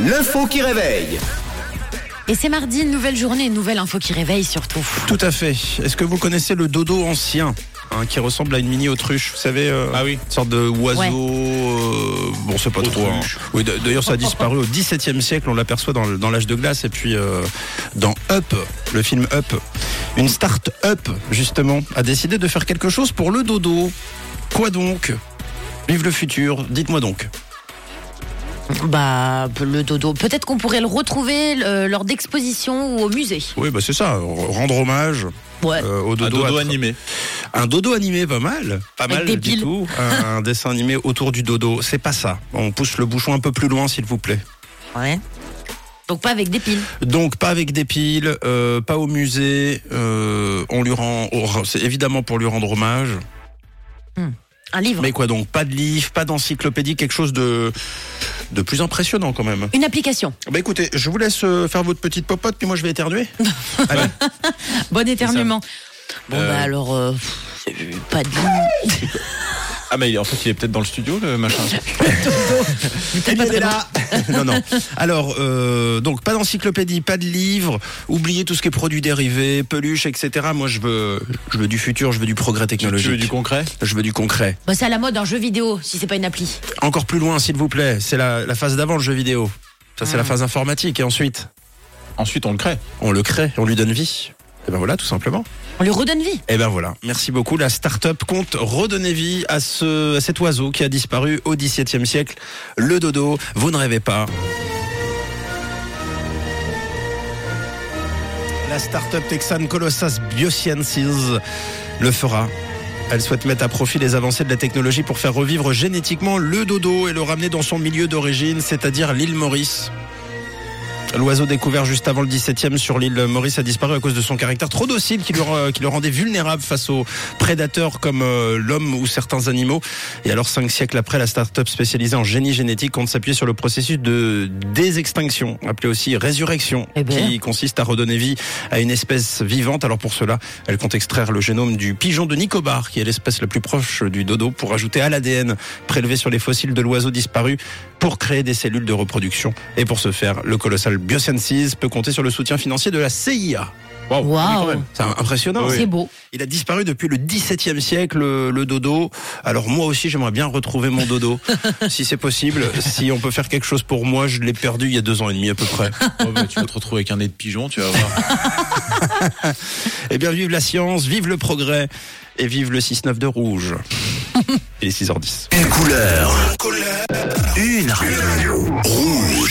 l'info qui réveille. Et c'est mardi, une nouvelle journée, une nouvelle info qui réveille surtout. Tout à fait. Est-ce que vous connaissez le dodo ancien hein, qui ressemble à une mini autruche, vous savez, euh, Ah oui. une sorte de oiseau. Ouais. euh, bon, c'est pas trop. hein. Oui, d'ailleurs, ça a disparu au XVIIe siècle. On l'aperçoit dans l'âge de glace et puis euh, dans Up, le film Up, une start-up justement a décidé de faire quelque chose pour le dodo. Quoi donc? Vive le futur. Dites-moi donc. Bah, le dodo. Peut-être qu'on pourrait le retrouver euh, lors d'expositions ou au musée. Oui, bah c'est ça. Rendre hommage Ouais. euh, au Un dodo. dodo animé. Un dodo animé, pas mal. Pas Avec mal des du piles. tout. Un, un dessin animé autour du dodo. C'est pas ça. On pousse le bouchon un peu plus loin, s'il vous plaît. Ouais. Donc pas avec des piles. Donc, pas avec des piles, euh, pas au musée. euh, on lui rend. oh, C'est évidemment pour lui rendre hommage. Un livre. Mais quoi donc Pas de livre, pas d'encyclopédie, quelque chose de de plus impressionnant quand même. Une application. Bah écoutez, je vous laisse euh, faire votre petite popote, puis moi je vais éternuer. Allez. Bon éternuement. Bon Euh. bah alors, euh, pas de livre. Ah mais en fait il est peut-être dans le studio le machin. Eh bien, elle est là. non, non. Alors, euh, donc, pas d'encyclopédie, pas de livre. Oubliez tout ce qui est produits dérivés, peluches, etc. Moi, je veux, je veux du futur, je veux du progrès Tu technologique. veux du concret Je veux du concret. Bah c'est à la mode un jeu vidéo, si c'est pas une appli. Encore plus loin, s'il vous plaît. C'est la, la phase d'avant, le jeu vidéo. Ça, c'est la phase informatique. Et ensuite, Ensuite on le crée. on le crée, on lui donne vie. Et ben voilà, tout simplement. On lui redonne vie. Et ben voilà. Merci beaucoup. La start-up compte redonner vie à, ce, à cet oiseau qui a disparu au XVIIe siècle. Le dodo. Vous ne rêvez pas. La start-up texane Colossus Biosciences le fera. Elle souhaite mettre à profit les avancées de la technologie pour faire revivre génétiquement le dodo et le ramener dans son milieu d'origine, c'est-à-dire l'île Maurice. L'oiseau découvert juste avant le 17e sur l'île Maurice a disparu à cause de son caractère trop docile qui le, re- qui le rendait vulnérable face aux prédateurs comme euh, l'homme ou certains animaux. Et alors, cinq siècles après, la start-up spécialisée en génie génétique compte s'appuyer sur le processus de désextinction, appelé aussi résurrection, Eh ben. qui consiste à redonner vie à une espèce vivante. Alors pour cela, elle compte extraire le génome du pigeon de Nicobar, qui est l'espèce la plus proche du dodo, pour ajouter à l'ADN prélevé sur les fossiles de l'oiseau disparu pour créer des cellules de reproduction. Et pour ce faire, le colossal Biosciences peut compter sur le soutien financier de la CIA. Quand même. C'est impressionnant. C'est beau. Il a disparu depuis le XVIIe siècle, le, le dodo. Alors moi aussi, j'aimerais bien retrouver mon dodo, si c'est possible. Si on peut faire quelque chose pour moi, je l'ai perdu il y a deux ans et demi à peu près. Oh, bah, tu vas te retrouver avec un nez de pigeon, tu vas voir. Eh bien, vive la science, vive le progrès et vive le 6-9 de rouge. Et les 6h10. Une couleur. Une radio. Rouge.